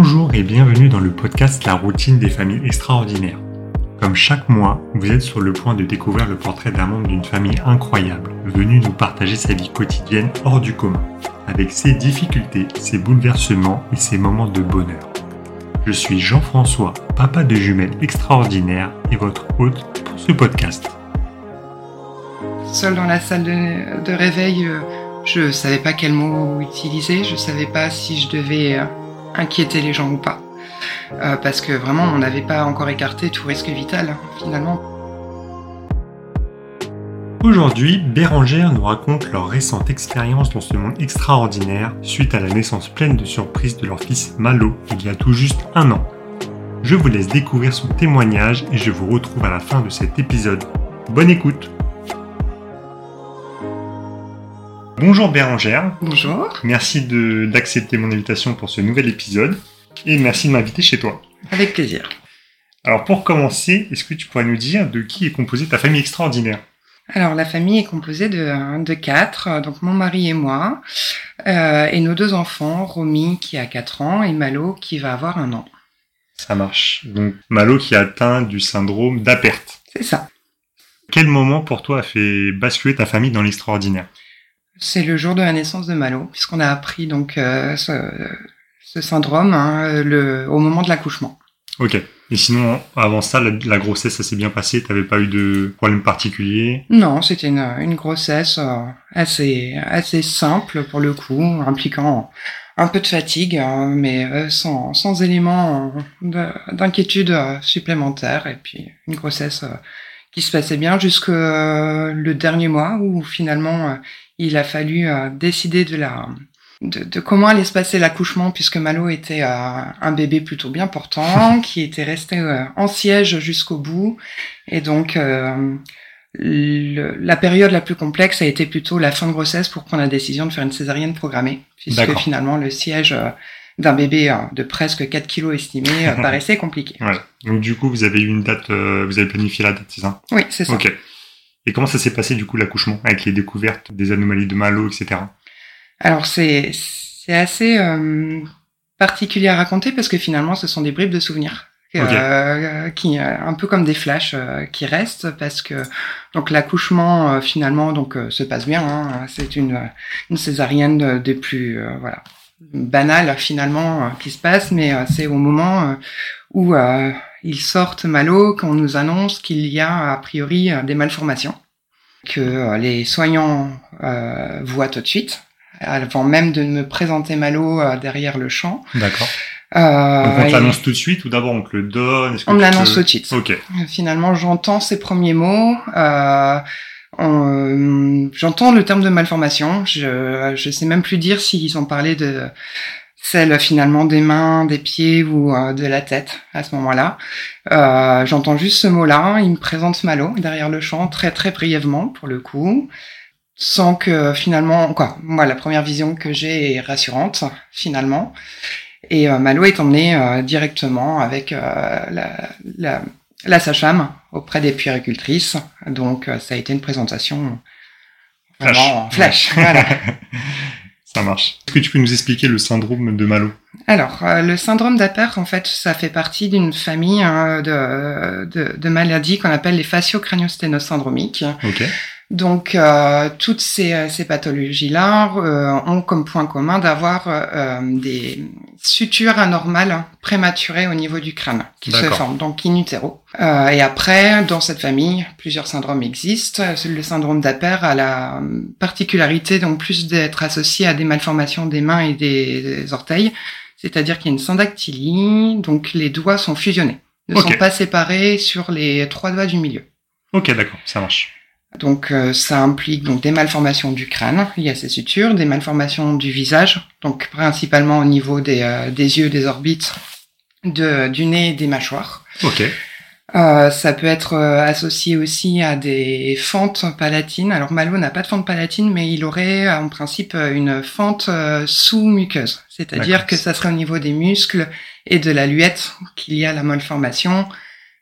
Bonjour et bienvenue dans le podcast La routine des familles extraordinaires. Comme chaque mois, vous êtes sur le point de découvrir le portrait d'un membre d'une famille incroyable, venu nous partager sa vie quotidienne hors du commun, avec ses difficultés, ses bouleversements et ses moments de bonheur. Je suis Jean-François, papa de jumelles extraordinaires et votre hôte pour ce podcast. Seul dans la salle de, de réveil, euh, je savais pas quel mot utiliser, je savais pas si je devais euh, inquiéter les gens ou pas. Euh, parce que vraiment, on n'avait pas encore écarté tout risque vital, finalement. Aujourd'hui, Bérangère nous raconte leur récente expérience dans ce monde extraordinaire suite à la naissance pleine de surprises de leur fils Malo il y a tout juste un an. Je vous laisse découvrir son témoignage et je vous retrouve à la fin de cet épisode. Bonne écoute Bonjour Bérangère. Bonjour. Merci d'accepter mon invitation pour ce nouvel épisode et merci de m'inviter chez toi. Avec plaisir. Alors pour commencer, est-ce que tu pourrais nous dire de qui est composée ta famille extraordinaire? Alors, la famille est composée de, de quatre, euh, donc mon mari et moi, euh, et nos deux enfants, Romy qui a 4 ans et Malo qui va avoir un an. Ça marche. Donc Malo qui a atteint du syndrome d'Apert. C'est ça. Quel moment pour toi a fait basculer ta famille dans l'extraordinaire? C'est le jour de la naissance de Malo, puisqu'on a appris donc euh, ce, ce syndrome hein, le, au moment de l'accouchement. Ok. Et sinon, avant ça, la, la grossesse, ça s'est bien passé? T'avais pas eu de problème particulier? Non, c'était une, une grossesse euh, assez, assez simple pour le coup, impliquant un peu de fatigue, euh, mais euh, sans, sans éléments de- d'inquiétude supplémentaire. Et puis une grossesse qui se passait bien jusque le dernier mois où finalement il a fallu euh, décider de la de, de comment allait se passer l'accouchement puisque Malo était euh, un bébé plutôt bien portant qui était resté euh, en siège jusqu'au bout et donc euh, le- la période la plus complexe a été plutôt la fin de grossesse pour prendre la décision de faire une césarienne programmée, puisque finalement le siège d'un bébé de presque 4 kilos estimé paraissait compliqué. Voilà. Donc du coup, vous avez eu une date, vous avez planifié la date, c'est ça? Oui, c'est ça. Et comment ça s'est passé du coup l'accouchement avec les découvertes des anomalies de Malo, etc. Alors c'est c'est assez euh, particulier à raconter parce que finalement ce sont des bribes de souvenirs. euh, qui euh, un peu comme des flashs euh, qui restent parce que donc l'accouchement finalement donc se passe bien hein. c'est une une césarienne de- des plus voilà banale finalement qui se passe mais c'est au moment où euh, ils sortent Malo qu'on nous annonce qu'il y a a priori euh, des malformations que euh, les soignants euh, voient tout de suite avant même de me présenter Malo euh, derrière le champ. D'accord. Euh, Donc on te l'annonce tout de suite ou d'abord on te le donne? On me l'annonce tout de suite. Ok. Finalement, j'entends ces premiers mots. Euh, on- j'entends le terme de malformation. Je je sais même plus dire s'ils ont parlé de celle finalement des mains, des pieds ou euh, de la tête à ce moment-là. Euh, j'entends juste ce mot-là. Il me présente Malo derrière le champ très très brièvement pour le coup. Sans que finalement, quoi, moi la première vision que j'ai est rassurante finalement. Et euh, Malo est emmené euh, directement avec euh, la, la, la sage-femme auprès des puéricultrices. Donc euh, ça a été une présentation vraiment flash. voilà. ça marche. Est-ce que tu peux nous expliquer le syndrome de Malo? Alors, euh, le syndrome d'Apert, en fait, ça fait partie d'une famille hein, de, de, de maladies qu'on appelle les fascio-crânio-sténoses syndromiques. Ok. Donc, euh, toutes ces, euh, ces pathologies-là euh, ont comme point commun d'avoir euh, des sutures anormales prématurées au niveau du crâne qui se forment, donc in utero. Et après, dans cette famille, plusieurs syndromes existent. Le syndrome d'Apert a la particularité donc plus d'être associé à des malformations des mains et des, orteils, c'est-à-dire qu'il y a une syndactylie, donc les doigts sont fusionnés, ne sont pas séparés sur les trois doigts du milieu. Ok, d'accord, ça marche. Donc euh, ça implique donc des malformations du crâne liées à ces sutures, des malformations du visage, donc principalement au niveau des, euh, des yeux, des orbites, de, du nez et des mâchoires. Ok. Euh, ça peut être euh, associé aussi à des fentes palatines. Alors Malo n'a pas de fente palatine, mais il aurait euh, en principe euh, une fente sous-muqueuse, c'est-à-dire que ça serait au niveau des muscles et de la luette qu'il y a la malformation,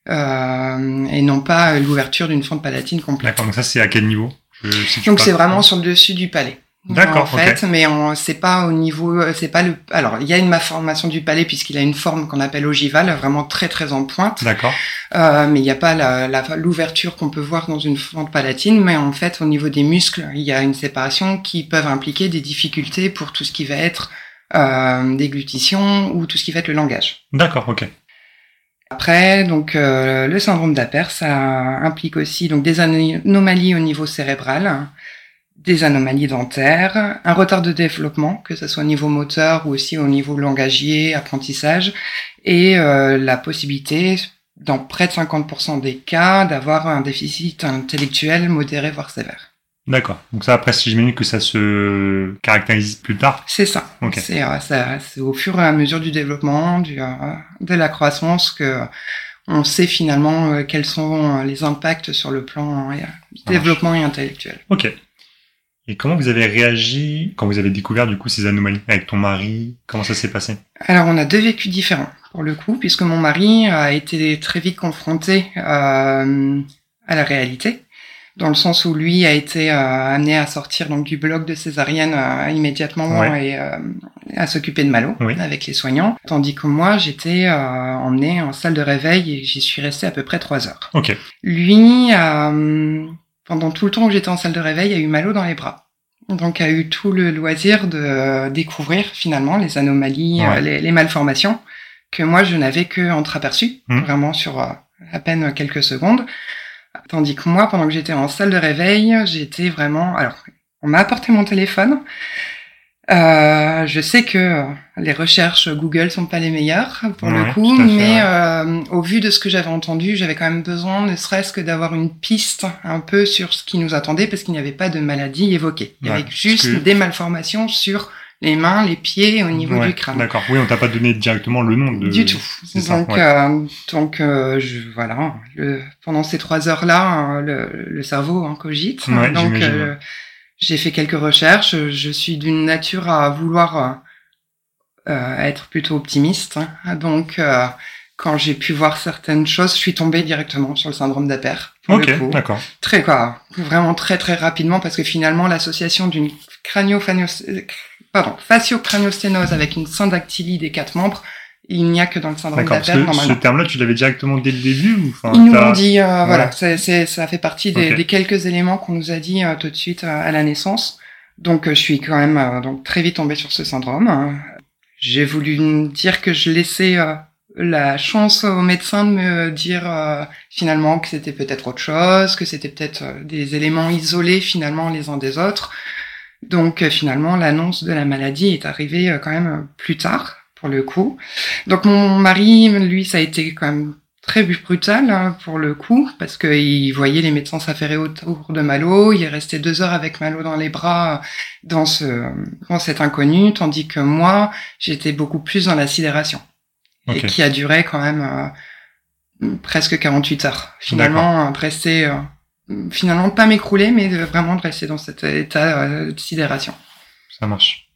et non pas euh, l'ouverture d'une fente palatine complète. D'accord, donc ça c'est à quel niveau? Je- si Donc c'est vraiment sur le dessus du palais. D'accord. En fait, mais on c'est pas au niveau, c'est pas le. Alors, il y a une malformation du palais puisqu'il a une forme qu'on appelle ogivale, vraiment très très en pointe. D'accord. Euh, mais il n'y a pas la, la- l'ouverture qu'on peut voir dans une fente palatine, mais en fait, au niveau des muscles, il y a une séparation qui peuvent impliquer des difficultés pour tout ce qui va être euh, déglutition ou tout ce qui va être le langage. D'accord. Ok. Après, donc euh, le syndrome d'Aper, ça implique aussi donc des anomalies au niveau cérébral, des anomalies dentaires, un retard de développement, que ce soit au niveau moteur ou aussi au niveau langagier, apprentissage, et euh, la possibilité, dans près de 50% des cas, d'avoir un déficit intellectuel modéré voire sévère. D'accord. Donc ça, après, si j'imagine que ça se caractérise plus tard. C'est ça. C'est euh, ça- c'est au fur et à mesure du développement, du, euh, de la croissance que on sait finalement euh, quels sont les impacts sur le plan développement et intellectuel. Ok. Et comment vous avez réagi quand vous avez découvert du coup ces anomalies avec ton mari? Comment ça s'est passé? Alors on a deux vécus différents pour le coup, puisque mon mari a été très vite confronté à la réalité, dans le sens où lui a été euh, amené à sortir donc du bloc de césarienne euh, immédiatement Ouais. et euh, à s'occuper de Malo Oui. avec les soignants, tandis que moi j'étais euh, emmenée en salle de réveil et j'y suis restée à peu près trois heures. Ok. Lui, euh, pendant tout le temps où j'étais en salle de réveil, a eu Malo dans les bras. Donc a eu tout le loisir de découvrir finalement les anomalies, Ouais. euh, les, les malformations que moi je n'avais que entreaperçues, Mhm. vraiment sur euh, à peine quelques secondes. Tandis que moi, pendant que j'étais en salle de réveil, j'étais vraiment. Alors, on m'a apporté mon téléphone. Euh, je sais que euh, les recherches Google sont pas les meilleures pour Ouais, le coup, mais euh, au vu de ce que j'avais entendu, j'avais quand même besoin, ne serait-ce que d'avoir une piste un peu sur ce qui nous attendait, parce qu'il n'y avait pas de maladie évoquée. Il y Ouais, avait juste que- des malformations sur les mains, les pieds, au niveau Ouais, du crâne. D'accord. Oui, on t'a pas donné directement le nom de. Du tout. Ça, Donc, ouais. euh, donc euh, je, voilà. Le, pendant ces trois heures-là, euh, le, le cerveau en cogite. Ouais, donc, euh, j'ai fait quelques recherches. Je suis d'une nature à vouloir euh, euh, être plutôt optimiste. hein. Donc, euh, quand j'ai pu voir certaines choses, je suis tombée directement sur le syndrome d'Aper. Ok, d'accord. Très quoi, vraiment très très rapidement parce que finalement l'association d'une crânio pardon, facio-craniosténose avec une syndactylie des quatre membres, il n'y a que dans le syndrome d'Aper que ce normalement. terme-là, tu l'avais directement dès le début ou enfin Ils nous l'ont dit, euh, Ouais. voilà, c'est, c'est- ça fait partie des, des quelques éléments qu'on nous a dit euh, tout de suite euh, à la naissance. Donc euh, je suis quand même euh, donc très vite tombée sur ce syndrome. hein. J'ai voulu dire que je laissais euh, la chance aux médecins de me dire euh, finalement que c'était peut-être autre chose, que c'était peut-être des éléments isolés finalement les uns des autres. Donc euh, finalement l'annonce de la maladie est arrivée euh, quand même euh, plus tard pour le coup. Donc mon mari, lui, ça a été quand même très brutal hein, pour le coup, parce qu'il voyait les médecins s'affairer autour de Malo, il est resté deux heures avec Malo dans les bras dans ce dans cet inconnu, tandis que moi, j'étais beaucoup plus dans la sidération, et qui a duré quand même euh, presque 48 heures. Finalement, rester, euh, finalement pas m'écrouler, mais de, vraiment de rester dans cet état euh, de sidération. Ça marche.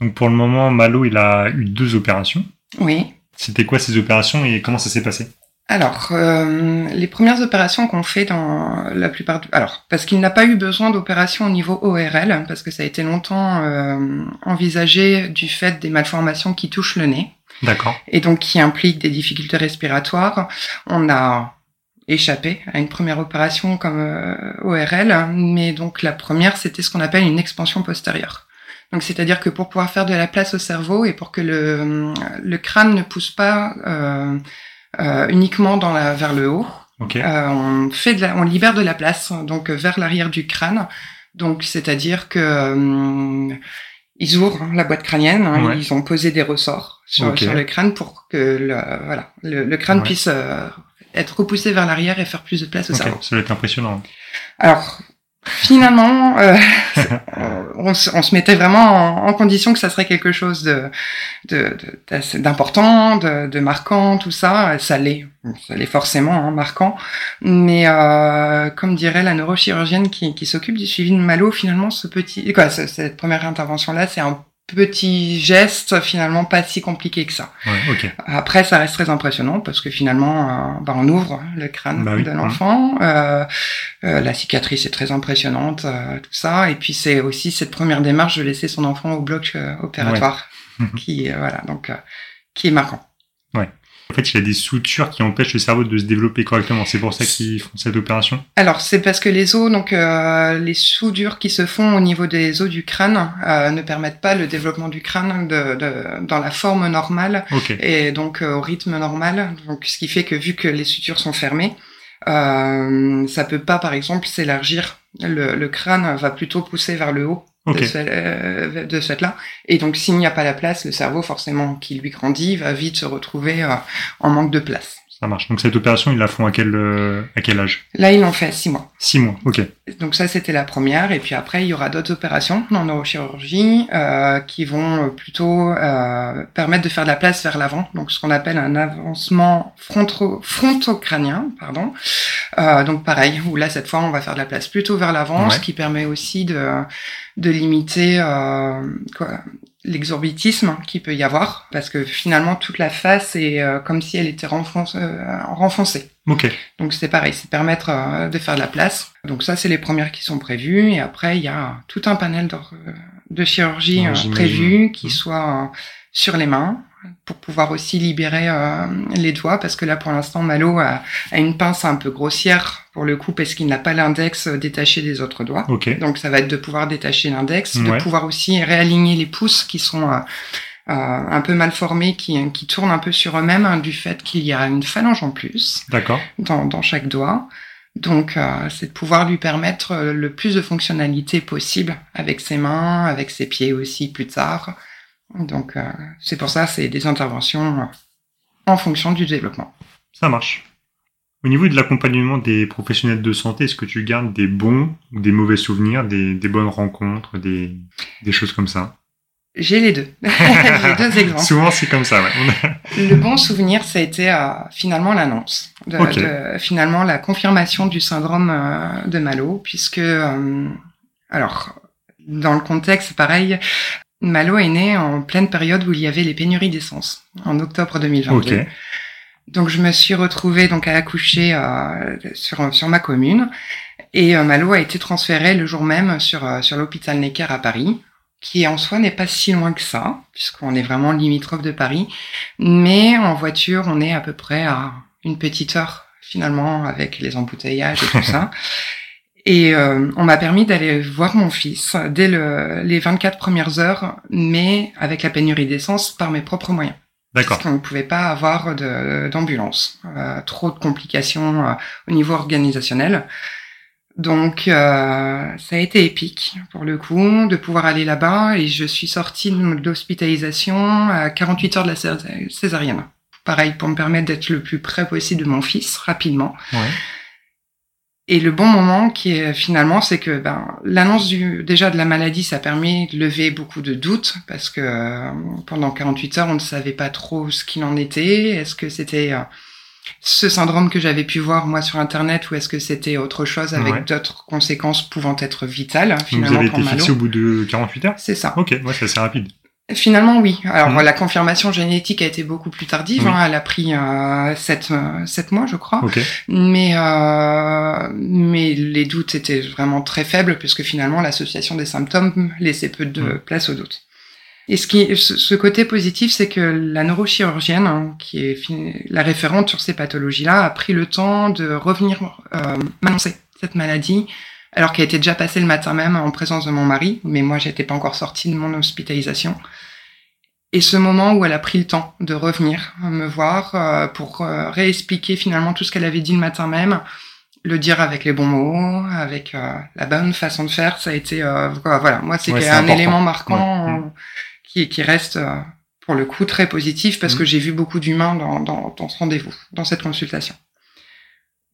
Donc pour le moment, Malo, il a eu deux opérations. Oui. C'était quoi ces opérations et comment ça s'est passé? Alors, euh, les premières opérations qu'on fait dans la plupart du... Alors, parce qu'il n'a pas eu besoin d'opération au niveau ORL, parce que ça a été longtemps euh, envisagé du fait des malformations qui touchent le nez, D'accord. et donc qui impliquent des difficultés respiratoires. On a échappé à une première opération comme euh, ORL, mais donc la première, c'était ce qu'on appelle une expansion postérieure. Donc, c'est-à-dire que pour pouvoir faire de la place au cerveau et pour que le, le crâne ne pousse pas euh, euh, uniquement dans la, vers le haut, euh, on fait de la, on libère de la place donc euh, vers l'arrière du crâne. Donc, c'est-à-dire que euh, ils ouvrent la boîte crânienne, hein, Ouais. ils ont posé des ressorts sur, le crâne pour que le, voilà, le, le crâne Ouais. puisse euh, être repoussé vers l'arrière et faire plus de place au Ok. cerveau. Ça doit être impressionnant. Alors, finalement, euh, on, se, on se mettait vraiment en, en condition que ça serait quelque chose de de- de- d'important, de, de, marquant, tout ça. Ça l'est, ça l'est forcément hein, marquant. Mais euh, comme dirait la neurochirurgienne qui, qui s'occupe du suivi de Malo, finalement, ce petit, quoi, ce- cette première intervention-là, c'est un petits gestes finalement pas si compliqués que ça. Ouais. Après, ça reste très impressionnant parce que finalement, euh, bah, on ouvre le crâne Bah oui. de l'enfant. Euh, euh, la cicatrice est très impressionnante, euh, tout ça. Et puis c'est aussi cette première démarche de laisser son enfant au bloc opératoire, Ouais. qui voilà donc euh, qui est marquant. En fait, il y a des soutures qui empêchent le cerveau de se développer correctement. C'est pour ça qu'ils font cette opération. Alors c'est parce que les os, donc euh, les soudures qui se font au niveau des os du crâne euh, ne permettent pas le développement du crâne de, de- dans la forme normale Ok. et donc euh, au rythme normal. Donc ce qui fait que vu que les sutures sont fermées, euh, ça peut pas par exemple s'élargir. Le, le crâne va plutôt pousser vers le haut De, ce, euh, de cette là. Et donc s'il n'y a pas la place, le cerveau forcément qui lui grandit va vite se retrouver euh, en manque de place. Ça marche. Donc cette opération, ils la font à quel euh, à quel âge? Là ils l'ont fait six mois. Six mois. Ok. Donc ça, c'était la première. Et puis après, il y aura d'autres opérations en neurochirurgie euh, qui vont plutôt euh, permettre de faire de la place vers l'avant. Donc ce qu'on appelle un avancement fronto frontocrânien, pardon. Euh, donc pareil, où là cette fois, on va faire de la place plutôt vers l'avant, Ouais. ce qui permet aussi de de limiter euh, quoi, l'exorbitisme qu'il peut y avoir, parce que finalement toute la face est euh, comme si elle était renfonce- euh, renfoncée. Ok. Donc c'est pareil, c'est permettre euh, de faire de la place. Donc ça, c'est les premières qui sont prévues. Et après, il y a tout un panel de, de chirurgie euh, j'imagine. prévu qui Mhm. soit euh, sur les mains pour pouvoir aussi libérer euh, les doigts. Parce que là, pour l'instant, Malo a, a une pince un peu grossière pour le coup parce qu'il n'a pas l'index euh, détaché des autres doigts. Ok. Donc ça va être de pouvoir détacher l'index, Ouais. de pouvoir aussi réaligner les pouces qui sont euh, euh, un peu mal formés, qui, qui tournent un peu sur eux-mêmes hein, du fait qu'il y a une phalange en plus dans, dans chaque doigt. Donc, euh, c'est de pouvoir lui permettre euh, le plus de fonctionnalités possible avec ses mains, avec ses pieds aussi plus tard. Donc, euh, c'est pour ça, c'est des interventions euh, en fonction du développement. Ça marche. Au niveau de l'accompagnement des professionnels de santé, est-ce que tu gardes des bons ou des mauvais souvenirs, des, des bonnes rencontres, des, des choses comme ça? J'ai les deux. J'ai deux exemples. Souvent, c'est comme ça, ouais. Le bon souvenir, ça a été euh, finalement l'annonce, de, finalement la confirmation du syndrome euh, de Malo, puisque, euh, alors, dans le contexte, c'est pareil, Malo est né en pleine période où il y avait les pénuries d'essence, en octobre 2022. Ok. Donc je me suis retrouvée donc à accoucher euh, sur sur ma commune et euh, Malo a été transféré le jour même sur euh, sur l'hôpital Necker à Paris, qui en soi n'est pas si loin que ça puisqu'on est vraiment limitrophe de Paris, mais en voiture on est à peu près à une petite heure finalement avec les embouteillages et tout ça. Et euh, on m'a permis d'aller voir mon fils dès le, les 24 premières heures, mais avec la pénurie d'essence par mes propres moyens. D'accord. Parce qu'on ne pouvait pas avoir de- d'ambulance. Euh, trop de complications euh, au niveau organisationnel. Donc, euh, ça a été épique, pour le coup, de pouvoir aller là-bas. Et je suis sortie de l'hospitalisation à 48 heures de la cés- césarienne. Pareil, pour me permettre d'être le plus près possible de mon fils, rapidement. Ouais. Et le bon moment qui est finalement, c'est que ben, l'annonce du déjà de la maladie, ça a permis de lever beaucoup de doutes parce que euh, pendant 48 heures, on ne savait pas trop ce qu'il en était. Est-ce que c'était euh, ce syndrome que j'avais pu voir moi sur internet ou est-ce que c'était autre chose avec Ouais. d'autres conséquences pouvant être vitales Donc, vous finalement avez pour été fixé au bout de 48 heures? C'est ça. Ok, ouais, c'est assez rapide. Finalement, oui. Alors, Mhm. la confirmation génétique a été beaucoup plus tardive. Oui. hein. Elle a pris euh, 7, mois, je crois. Ok. Mais, euh, mais les doutes étaient vraiment très faibles puisque finalement l'association des symptômes laissait peu de Mm. place aux doutes. Et ce, qui, ce, côté positif, c'est que la neurochirurgienne, hein, qui est la référente sur ces pathologies-là, a pris le temps de revenir euh, m'annoncer cette maladie, alors qu'elle était déjà passée le matin même en présence de mon mari, mais moi j'étais pas encore sortie de mon hospitalisation. Et ce moment où elle a pris le temps de revenir me voir euh, pour euh, réexpliquer finalement tout ce qu'elle avait dit le matin même, le dire avec les bons mots, avec euh, la bonne façon de faire, ça a été euh, voilà, moi c'était Ouais, un important. élément marquant Ouais. euh, qui, qui reste pour le coup très positif parce Mhm. que j'ai vu beaucoup d'humains dans, dans, dans ce rendez-vous, dans cette consultation.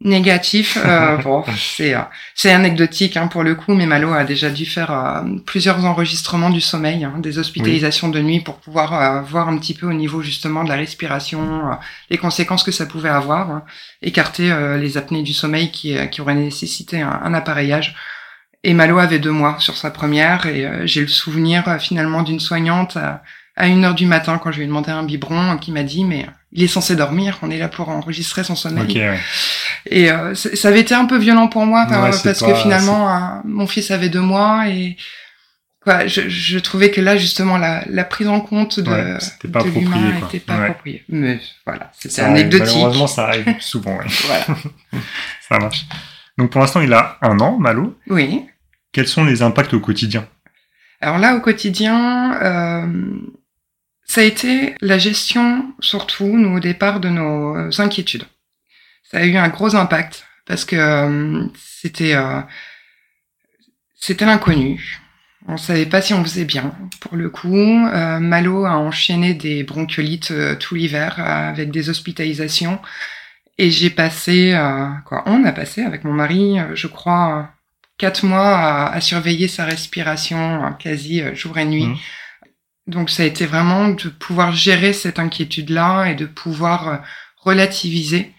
Négatif, euh, bon, c'est euh, c'est anecdotique hein, pour le coup, mais Malo a déjà dû faire euh, plusieurs enregistrements du sommeil, hein, des hospitalisations de nuit pour pouvoir euh, voir un petit peu au niveau justement de la respiration, les conséquences que ça pouvait avoir, hein, écarter les apnées du sommeil qui, qui auraient nécessité un, un appareillage. Et Malo avait deux mois sur sa première et j'ai le souvenir finalement d'une soignante à, une heure du matin quand je lui ai demandé un biberon qui m'a dit mais il est censé dormir, on est là pour enregistrer son sommeil. Ouais. Et euh, ça avait été un peu violent pour moi Ouais, c'est parce pas- que finalement euh, mon fils avait deux mois et quoi, je, je trouvais que là justement la, la prise en compte de, Ouais, c'était pas de approprié, l'humain quoi. était pas appropriée. Mais voilà, c'était anecdotique. Malheureusement, ça arrive souvent, ouais. Voilà. Ça marche. Donc pour l'instant, il a un an, Malo. Oui. Quels sont les impacts au quotidien? Alors là, au quotidien, euh, ça a été la gestion, surtout, nous, au départ, de nos euh, inquiétudes. Ça a eu un gros impact parce que euh, c'était euh, c'était l'inconnu. On savait pas si on faisait bien. Pour le coup, Malo a enchaîné des bronchiolites tout l'hiver avec des hospitalisations. Et j'ai passé, quoi, on a passé avec mon mari, je crois, quatre mois à, surveiller sa respiration quasi jour et nuit. Mhm. Donc ça a été vraiment de pouvoir gérer cette inquiétude-là et de pouvoir euh, relativiser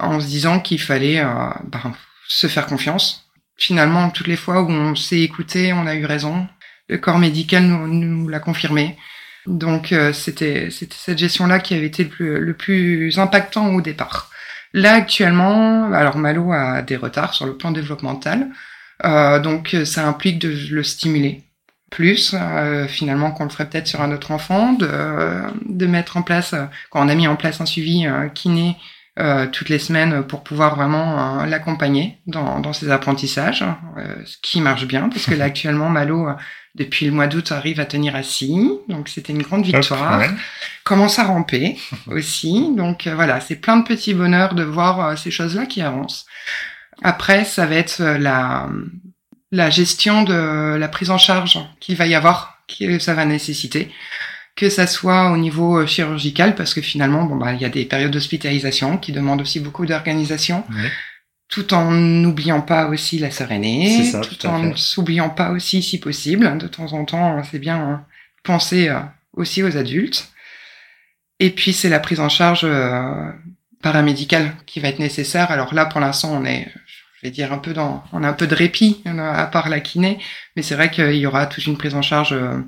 en se disant qu'il fallait euh, ben, se faire confiance. Finalement, toutes les fois où on s'est écouté, on a eu raison. Le corps médical nous, l'a confirmé. Donc euh, c'était cette gestion-là qui avait été le plus, le plus impactant au départ. Là actuellement, alors Malo a des retards sur le plan développemental, euh, donc ça implique de le stimuler plus euh, finalement qu'on le ferait peut-être sur un autre enfant, de, de mettre en place, euh, quand on a mis en place un suivi euh, kiné euh, toutes les semaines pour pouvoir vraiment l'accompagner dans, dans ses apprentissages, euh, ce qui marche bien parce que là actuellement Malo depuis le mois d'août arrive à tenir assis, donc c'était une grande victoire. Hop, ouais. Commence à ramper aussi, donc voilà, c'est plein de petits bonheurs de voir ces choses-là qui avancent. Après, ça va être la la gestion de la prise en charge qu'il va y avoir, que ça va nécessiter, que ça soit au niveau euh, chirurgical, parce que finalement, bon bah il y a des périodes d'hospitalisation qui demandent aussi beaucoup d'organisation, Ouais. tout en n'oubliant pas aussi la sérénité, C'est ça, tout, en fait. s'oubliant pas aussi si possible. De temps en temps, c'est bien euh, penser euh, aussi aux adultes. Et puis c'est la prise en charge euh, paramédicale qui va être nécessaire. Alors là, pour l'instant, on est, je vais dire un peu dans, on a un peu de répit à part la kiné, mais c'est vrai qu'il y aura toute une prise en charge euh,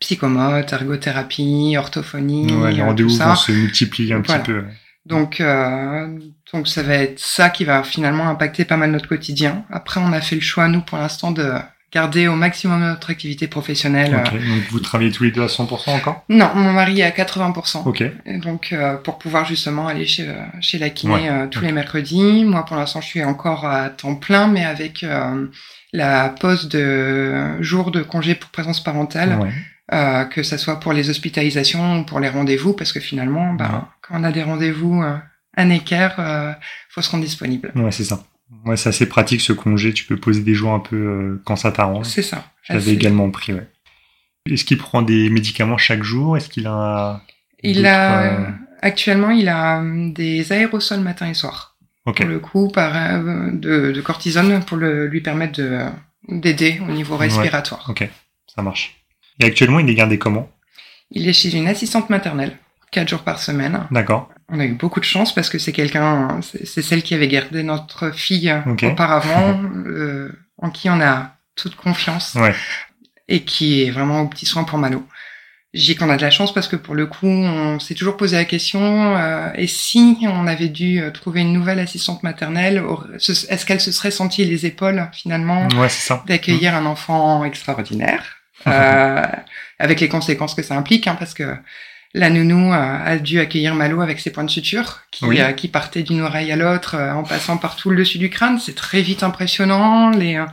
psychomote, ergothérapie, orthophonie, Ouais, les euh, rendez-vous vont se multiplier un Voilà. petit peu. Donc, euh, donc ça va être ça qui va finalement impacter pas mal notre quotidien. Après, on a fait le choix, nous, pour l'instant, de garder au maximum notre activité professionnelle. Ok, donc vous travaillez tous les deux à 100% encore? Non, mon mari est à 80%. Ok, donc, euh, pour pouvoir justement aller chez, euh, chez la kiné Ouais, euh, tous les mercredis. Moi, pour l'instant, je suis encore à temps plein, mais avec euh, la pause de jour de congé pour présence parentale, ouais. euh, que ça soit pour les hospitalisations ou pour les rendez-vous, parce que finalement, bah, Ouais. quand on a des rendez-vous euh, un équerre, euh, faut se rendre disponible. Ouais, c'est ça. Ouais, c'est assez pratique ce congé. Tu peux poser des jours un peu euh, quand ça t'arrange. C'est ça. Assez- également pris, ouais. Est-ce qu'il prend des médicaments chaque jour? Est-ce qu'il a Il a euh, actuellement, il a des aérosols matin et soir. Pour le coup, par euh, de, de cortisone pour le, lui permettre de d'aider au niveau Ouais. respiratoire. ok, ça marche. Et actuellement, il est gardé comment? Il est chez une assistante maternelle, quatre jours par semaine. D'accord. On a eu beaucoup de chance parce que c'est quelqu'un, c'est celle qui avait gardé notre fille auparavant, euh, en qui on a toute confiance Ouais. et qui est vraiment au petit soin pour Malo. J'ai qu'on a de la chance parce que pour le coup, on s'est toujours posé la question euh, et si on avait dû euh, trouver une nouvelle assistante maternelle, est-ce qu'elle se serait sentie les épaules finalement Ouais, d'accueillir un enfant extraordinaire, euh, avec les conséquences que ça implique, hein, parce que la nounou euh, a dû accueillir Malo avec ses points de suture, qui, Oui. euh, qui partaient d'une oreille à l'autre euh, en passant par tout le dessus du crâne. C'est très vite impressionnant. Les, euh,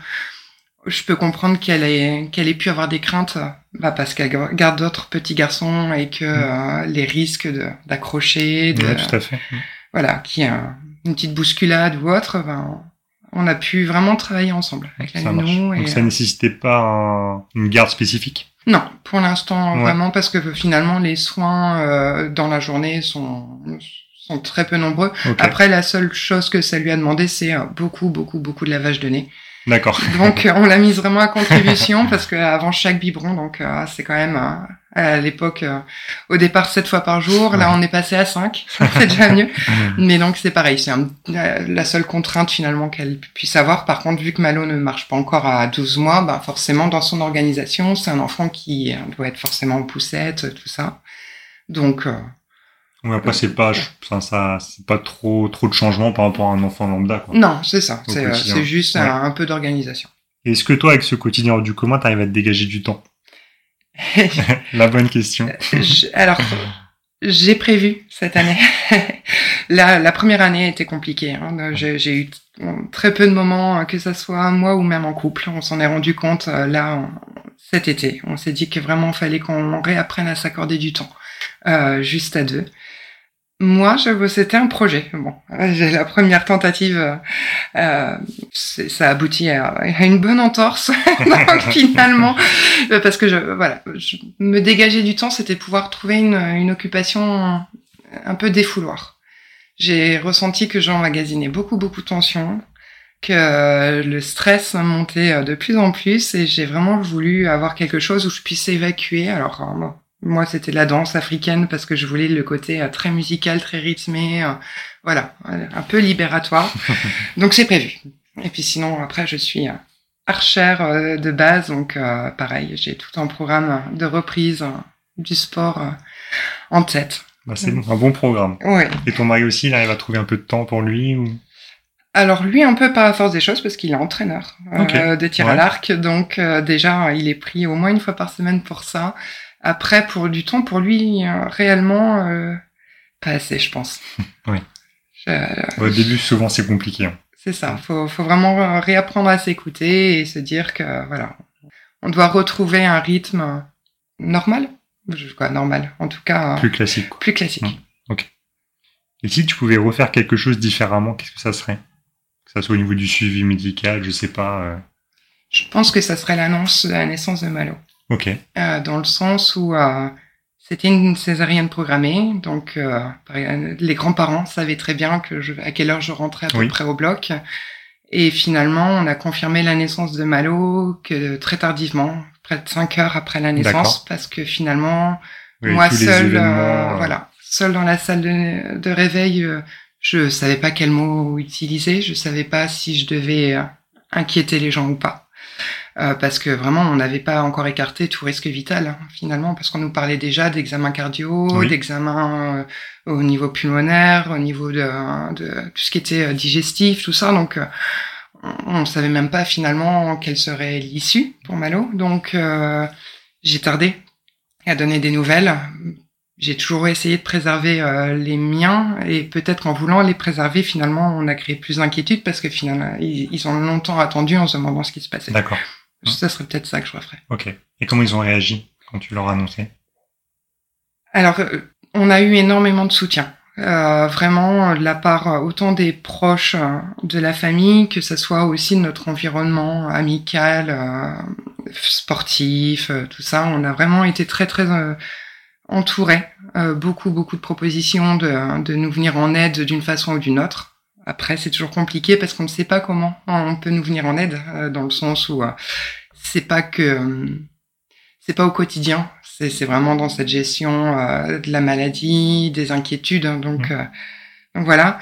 je peux comprendre qu'elle ait, qu'elle ait pu avoir des craintes, euh, bah, parce qu'elle garde d'autres petits garçons et que euh, les risques de- d'accrocher, de, Mm. Ouais, tout à fait. voilà, qui a une petite bousculade ou autre, ben, on a pu vraiment travailler ensemble avec la nounou. Donc ça nécessitait pas un- une garde spécifique? Non, pour l'instant, Ouais. vraiment, parce que finalement, les soins euh, dans la journée sont, sont très peu nombreux. Après, la seule chose que ça lui a demandé, c'est euh, beaucoup, beaucoup, beaucoup de lavage de nez. D'accord. Donc, euh, on l'a mise vraiment à contribution parce que avant chaque biberon, donc c'est quand même À l'époque, euh, au départ, sept fois par jour. Là, on est passé à cinq. c'est déjà mieux. Mais donc, c'est pareil. C'est la seule contrainte finalement qu'elle puisse avoir. Par contre, vu que Malo ne marche pas encore à 12 mois, bah, forcément, dans son organisation, c'est un enfant qui euh, doit être forcément en poussette, tout ça. Donc, euh, oui, après c'est pas ça, ça c'est pas trop trop de changement par rapport à un enfant lambda quoi. Non, c'est ça, c'est juste un, peu d'organisation. Est-ce que toi avec ce quotidien du commun, tu arrives à te dégager du temps? La bonne question. alors j'ai prévu cette année. la, la première année était compliquée. Hein. J'ai eu très peu de moments, que ce soit moi ou même en couple. On s'en est rendu compte euh, là cet été. On s'est dit que vraiment fallait qu'on réapprenne à s'accorder du temps, euh, juste à deux. Moi, c'était un projet. Bon, j'ai la première tentative, euh, ça aboutit à, à, une bonne entorse. Donc, finalement, euh, parce que je, voilà, me dégager du temps, c'était pouvoir trouver une, une occupation un peu défouloir. J'ai ressenti que j'emmagasinais beaucoup, beaucoup de tension, que le stress montait de plus en plus, et j'ai vraiment voulu avoir quelque chose où je puisse évacuer. Alors, moi, c'était la danse africaine parce que je voulais le côté euh, très musical, très rythmé, euh, voilà, un peu libératoire. donc c'est prévu. Et puis sinon, après, je suis euh, archère de base, donc pareil, j'ai tout un programme de reprise du sport en tête. Bah, c'est un bon programme. Ouais. Et ton mari aussi, il arrive à trouver un peu de temps pour lui ou... Alors lui un peu par la force des choses parce qu'il est entraîneur de tir à l'arc, donc déjà il est pris au moins une fois par semaine pour ça. Après, pour du temps, pour lui, euh, réellement, euh, pas assez, je pense. oui. Au début, souvent, c'est compliqué. Hein. C'est ça. Faut, faut vraiment réapprendre à s'écouter et se dire que voilà, on doit retrouver un rythme normal. Quoi, normal. En tout cas. Plus classique. Plus classique. Mmh. Ok. Et si tu pouvais refaire quelque chose différemment, qu'est-ce que ça serait? Que ça soit au niveau du suivi médical, je sais pas. Euh... Je pense que ça serait l'annonce de la naissance de Malo. Ok. Euh, dans le sens où euh, c'était une césarienne programmée, donc euh, les grands-parents savaient très bien que je, à quelle heure je rentrais à peu près au bloc. Et finalement, on a confirmé la naissance de Malo que très tardivement, près de 5 heures après la naissance, parce que finalement, moi seul, voilà, seul dans la salle de, de réveil, je savais pas quel mot utiliser, je savais pas si je devais inquiéter les gens ou pas. Euh, parce que vraiment on n'avait pas encore écarté tout risque vital hein, finalement parce qu'on nous parlait déjà d'examens cardio, d'examens euh, au niveau pulmonaire, au niveau de, de, tout ce qui était euh, digestif, tout ça. Donc on ne savait même pas finalement quelle serait l'issue pour Malo. Donc j'ai tardé à donner des nouvelles. J'ai toujours essayé de préserver les miens et peut-être qu'en voulant les préserver, finalement, on a créé plus d'inquiétude parce que finalement, ils, ils, ont longtemps attendu en se demandant ce qui se passait. D'accord. Ça serait peut-être ça que je referais. Ok. Et comment ils ont réagi quand tu leur as annoncé? Alors, euh, on a eu énormément de soutien. Euh, vraiment de la part autant des proches euh, de la famille que ce soit aussi de notre environnement amical, euh, sportif, euh, tout ça. On a vraiment été très très entourés. beaucoup beaucoup de propositions de, de nous venir en aide d'une façon ou d'une autre. Après, c'est toujours compliqué parce qu'on ne sait pas comment on peut nous venir en aide, euh, dans le sens où euh, c'est pas que euh, c'est pas au quotidien, c'est vraiment dans cette gestion de la maladie, des inquiétudes. Hein, donc, mmh. donc voilà.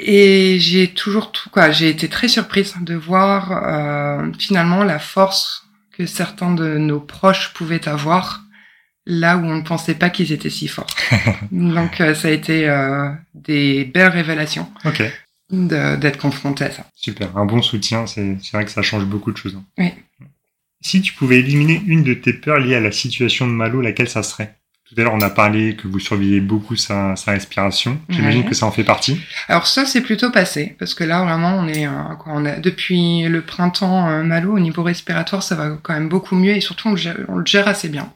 Et j'ai toujours tout quoi, j'ai été très surprise de voir finalement la force que certains de nos proches pouvaient avoir là où on ne pensait pas qu'ils étaient si forts. Donc euh, ça a été euh, des belles révélations okay. d'être confronté à ça. Super, un bon soutien, c'est vrai que ça change beaucoup de choses. Hein. Oui. Si tu pouvais éliminer une de tes peurs liées à la situation de Malo, laquelle ça serait? Tout à l'heure, on a parlé que vous surveillez beaucoup sa, sa respiration. J'imagine que ça en fait partie. Alors ça, c'est plutôt passé, parce que là, vraiment, on est, euh, quoi, on a, depuis le printemps, euh, Malo, au niveau respiratoire, ça va quand même beaucoup mieux, et surtout, on on le gère assez bien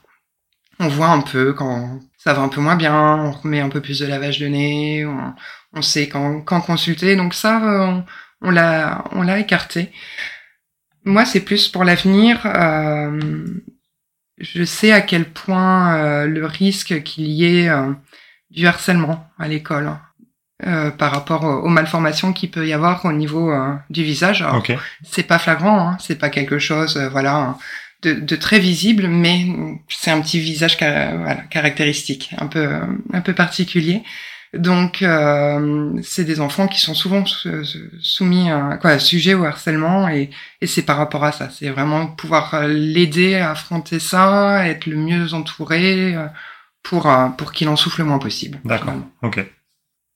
on voit un peu quand ça va un peu moins bien, on remet un peu plus de lavage de nez, on, sait quand, quand, consulter. Donc ça, euh, on, l'a, on l'a écarté. Moi, c'est plus pour l'avenir. Euh, je sais à quel point euh, le risque qu'il y ait du harcèlement à l'école. par rapport aux malformations qu'il peut y avoir au niveau du visage. Okay. C'est pas flagrant, hein, c'est pas quelque chose, voilà, de, très visible, mais c'est un petit visage caractéristique, un peu un peu particulier. Donc, euh, c'est des enfants qui sont souvent soumis à quoi, sujet au harcèlement, et, et c'est par rapport à ça. C'est vraiment pouvoir l'aider à affronter ça, être le mieux entouré euh, pour pour qu'il en souffle le moins possible. D'accord. Ok.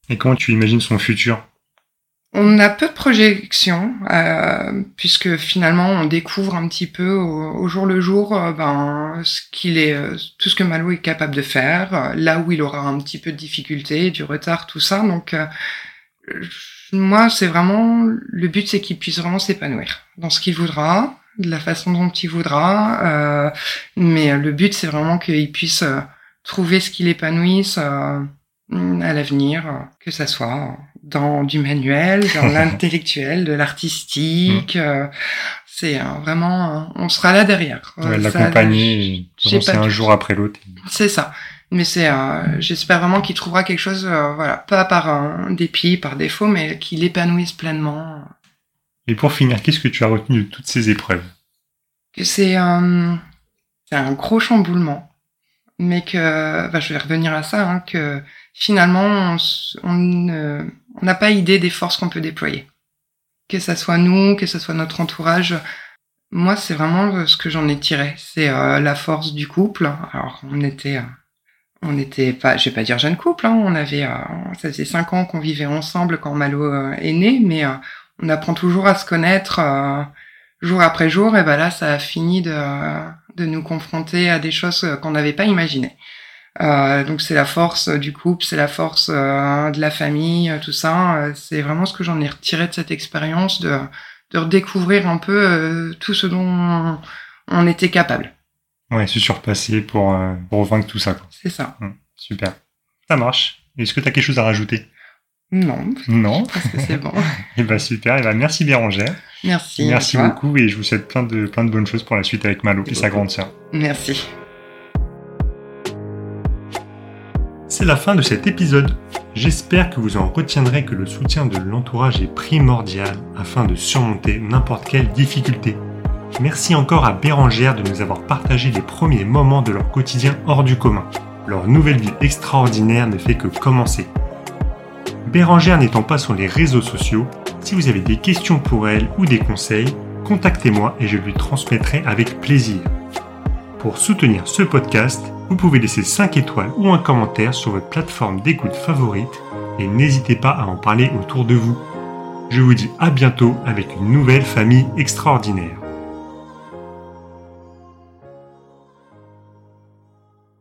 Et comment tu imagines son futur? On a peu de projections, euh, puisque finalement on découvre un petit peu au, jour le jour euh, ben, ce qu'il est, euh, tout ce que Malo est capable de faire, là où il aura un petit peu de difficulté, du retard, tout ça. Donc moi, c'est vraiment le but, c'est qu'il puisse vraiment s'épanouir dans ce qu'il voudra, de la façon dont il voudra. mais le but, c'est vraiment qu'il puisse trouver ce qui l'épanouisse à l'avenir, que ça soit dans du manuel, dans l'intellectuel, de l'artistique. Mm. Euh, c'est euh, vraiment, on sera là derrière. Ouais, L'accompagner, c'est un jour après l'autre. C'est ça. Mais c'est, euh, j'espère vraiment qu'il trouvera quelque chose, voilà, pas par un dépit, par défaut, mais qu'il épanouisse pleinement. Et pour finir, qu'est-ce que tu as retenu de toutes ces épreuves? Que c'est un, c'est un gros chamboulement, mais que, bah, je vais revenir à ça, hein, que finalement, on, on n'a pas idée des forces qu'on peut déployer. Que ça soit nous, que ce soit notre entourage. Moi, c'est vraiment ce que j'en ai tiré. C'est euh, la force du couple. Alors, on était, euh, on était pas, je vais pas dire jeune couple. Hein. on avait, euh, ça faisait cinq ans qu'on vivait ensemble quand Malo est né, mais on apprend toujours à se connaître jour après jour. Et ben là, ça a fini de, de nous confronter à des choses qu'on n'avait pas imaginées. Euh, donc c'est la force du couple, c'est la force euh, de la famille, euh, tout ça. c'est vraiment ce que j'en ai retiré de cette expérience, de, de redécouvrir un peu tout ce dont on était capable. Ouais, se surpasser pour, pour vaincre tout ça. C'est ça. Hum, super. Ça marche. Est-ce que tu as quelque chose à rajouter? Non. Non. Parce que c'est bon. et eh ben super. Et eh ben merci Bérangère. Merci. Merci beaucoup et je vous souhaite plein de plein de bonnes choses pour la suite avec Malo et sa grande sœur. Merci. C'est la fin de cet épisode. J'espère que vous en retiendrez que le soutien de l'entourage est primordial afin de surmonter n'importe quelle difficulté. Merci encore à Bérangère de nous avoir partagé les premiers moments de leur quotidien hors du commun. Leur nouvelle vie extraordinaire ne fait que commencer. Bérangère n'étant pas sur les réseaux sociaux, si vous avez des questions pour elle ou des conseils, contactez-moi et je lui transmettrai avec plaisir. Pour soutenir ce podcast, vous pouvez laisser 5 étoiles ou un commentaire sur votre plateforme d'écoute favorite et n'hésitez pas à en parler autour de vous. Je vous dis à bientôt avec une nouvelle famille extraordinaire.